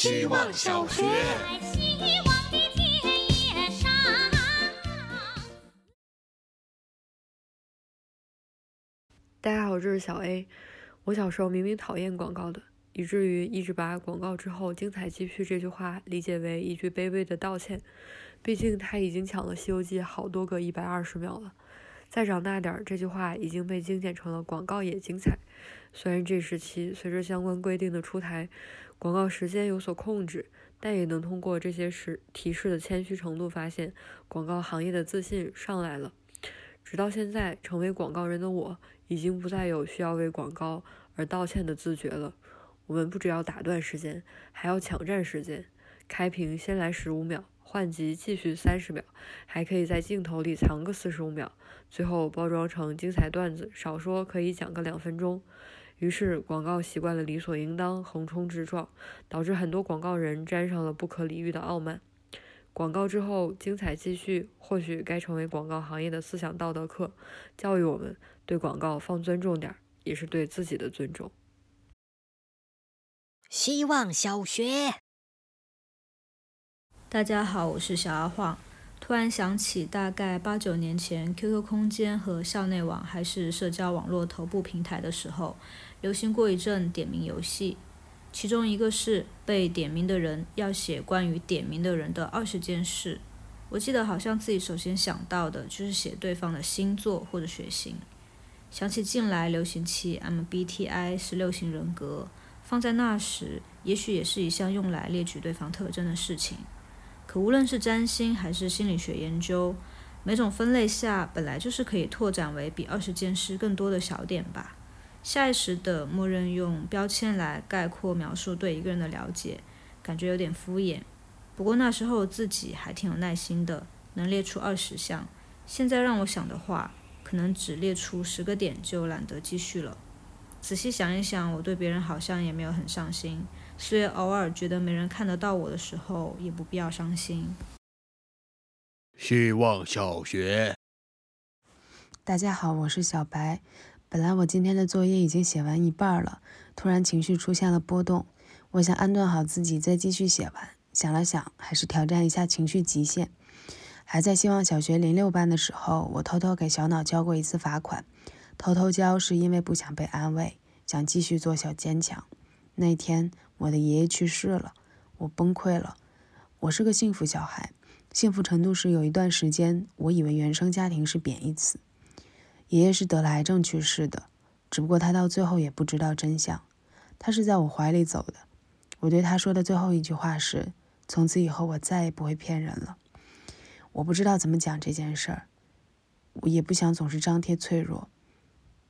希望小学。大家好，这是小 A。我小时候明明讨厌广告的，以至于一直把“广告之后精彩继续”这句话理解为一句卑微的道歉。毕竟他已经抢了《西游记》好多个一百二十秒了。再长大点儿，这句话已经被精简成了“广告也精彩”。虽然这时期随着相关规定的出台，广告时间有所控制，但也能通过这些时提示的谦虚程度，发现广告行业的自信上来了。直到现在，成为广告人的我。已经不再有需要为广告而道歉的自觉了。我们不只要打断时间，还要抢占时间。开屏先来十五秒，换集继续三十秒，还可以在镜头里藏个四十五秒，最后包装成精彩段子，少说可以讲个两分钟。于是广告习惯了理所应当、横冲直撞，导致很多广告人沾上了不可理喻的傲慢。广告之后精彩继续，或许该成为广告行业的思想道德课，教育我们。对广告放尊重点，也是对自己的尊重。希望小学，大家好，我是小阿晃。突然想起，大概八九年前，QQ 空间和校内网还是社交网络头部平台的时候，流行过一阵点名游戏。其中一个是被点名的人要写关于点名的人的二十件事。我记得好像自己首先想到的就是写对方的星座或者血型。想起近来流行起 MBTI 十六型人格，放在那时，也许也是一项用来列举对方特征的事情。可无论是占星还是心理学研究，每种分类下本来就是可以拓展为比二十件事更多的小点吧。下意识的默认用标签来概括描述对一个人的了解，感觉有点敷衍。不过那时候自己还挺有耐心的，能列出二十项。现在让我想的话，可能只列出十个点就懒得继续了。仔细想一想，我对别人好像也没有很上心，所以偶尔觉得没人看得到我的时候，也不必要伤心。希望小学，大家好，我是小白。本来我今天的作业已经写完一半了，突然情绪出现了波动，我想安顿好自己再继续写完。想了想，还是挑战一下情绪极限。还在希望小学零六班的时候，我偷偷给小脑交过一次罚款。偷偷交是因为不想被安慰，想继续做小坚强。那天我的爷爷去世了，我崩溃了。我是个幸福小孩，幸福程度是有一段时间我以为原生家庭是贬义词。爷爷是得了癌症去世的，只不过他到最后也不知道真相。他是在我怀里走的。我对他说的最后一句话是：从此以后我再也不会骗人了。我不知道怎么讲这件事儿，我也不想总是张贴脆弱，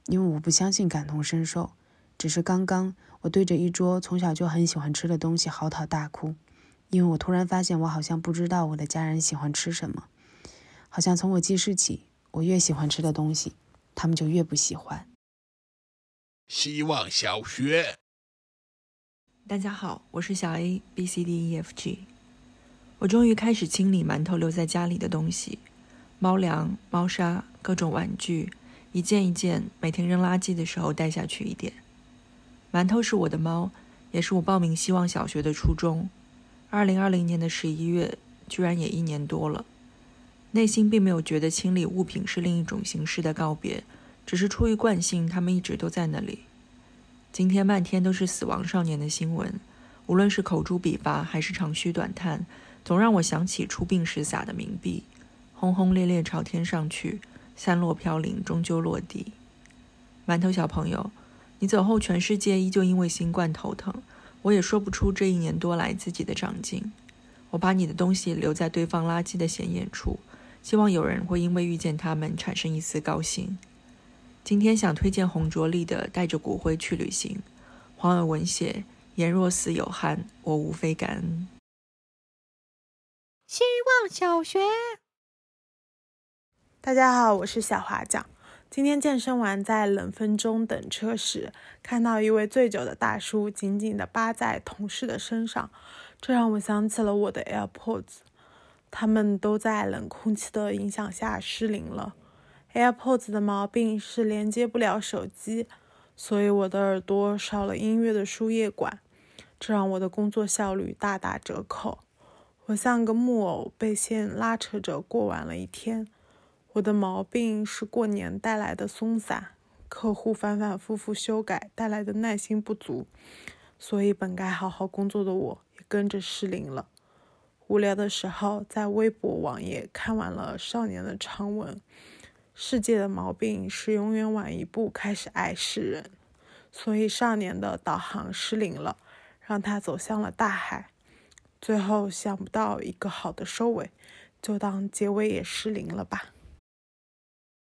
因为我不相信感同身受。只是刚刚，我对着一桌从小就很喜欢吃的东西嚎啕大哭，因为我突然发现我好像不知道我的家人喜欢吃什么，好像从我记事起，我越喜欢吃的东西，他们就越不喜欢。希望小学，大家好，我是小 A B C D E F G。我终于开始清理馒头留在家里的东西，猫粮、猫砂、各种玩具，一件一件，每天扔垃圾的时候带下去一点。馒头是我的猫，也是我报名希望小学的初衷。二零二零年的十一月，居然也一年多了，内心并没有觉得清理物品是另一种形式的告别，只是出于惯性，他们一直都在那里。今天漫天都是死亡少年的新闻，无论是口诛笔伐还是长吁短叹。总让我想起出殡时撒的冥币，轰轰烈烈朝天上去，散落飘零，终究落地。馒头小朋友，你走后，全世界依旧因为新冠头疼，我也说不出这一年多来自己的长进。我把你的东西留在堆放垃圾的显眼处，希望有人会因为遇见他们产生一丝高兴。今天想推荐洪卓立的《带着骨灰去旅行》，黄尔文写：言若死有憾，我无非感恩。希望小学，大家好，我是小华酱。今天健身完，在冷风中等车时，看到一位醉酒的大叔紧紧地扒在同事的身上，这让我想起了我的 AirPods，他们都在冷空气的影响下失灵了。AirPods 的毛病是连接不了手机，所以我的耳朵少了音乐的输液管。这让我的工作效率大打折扣。我像个木偶，被线拉扯着过完了一天。我的毛病是过年带来的松散，客户反反复复修改带来的耐心不足，所以本该好好工作的我也跟着失灵了。无聊的时候，在微博网页看完了少年的长文。世界的毛病是永远晚一步开始爱世人，所以少年的导航失灵了，让他走向了大海。最后想不到一个好的收尾，就当结尾也失灵了吧。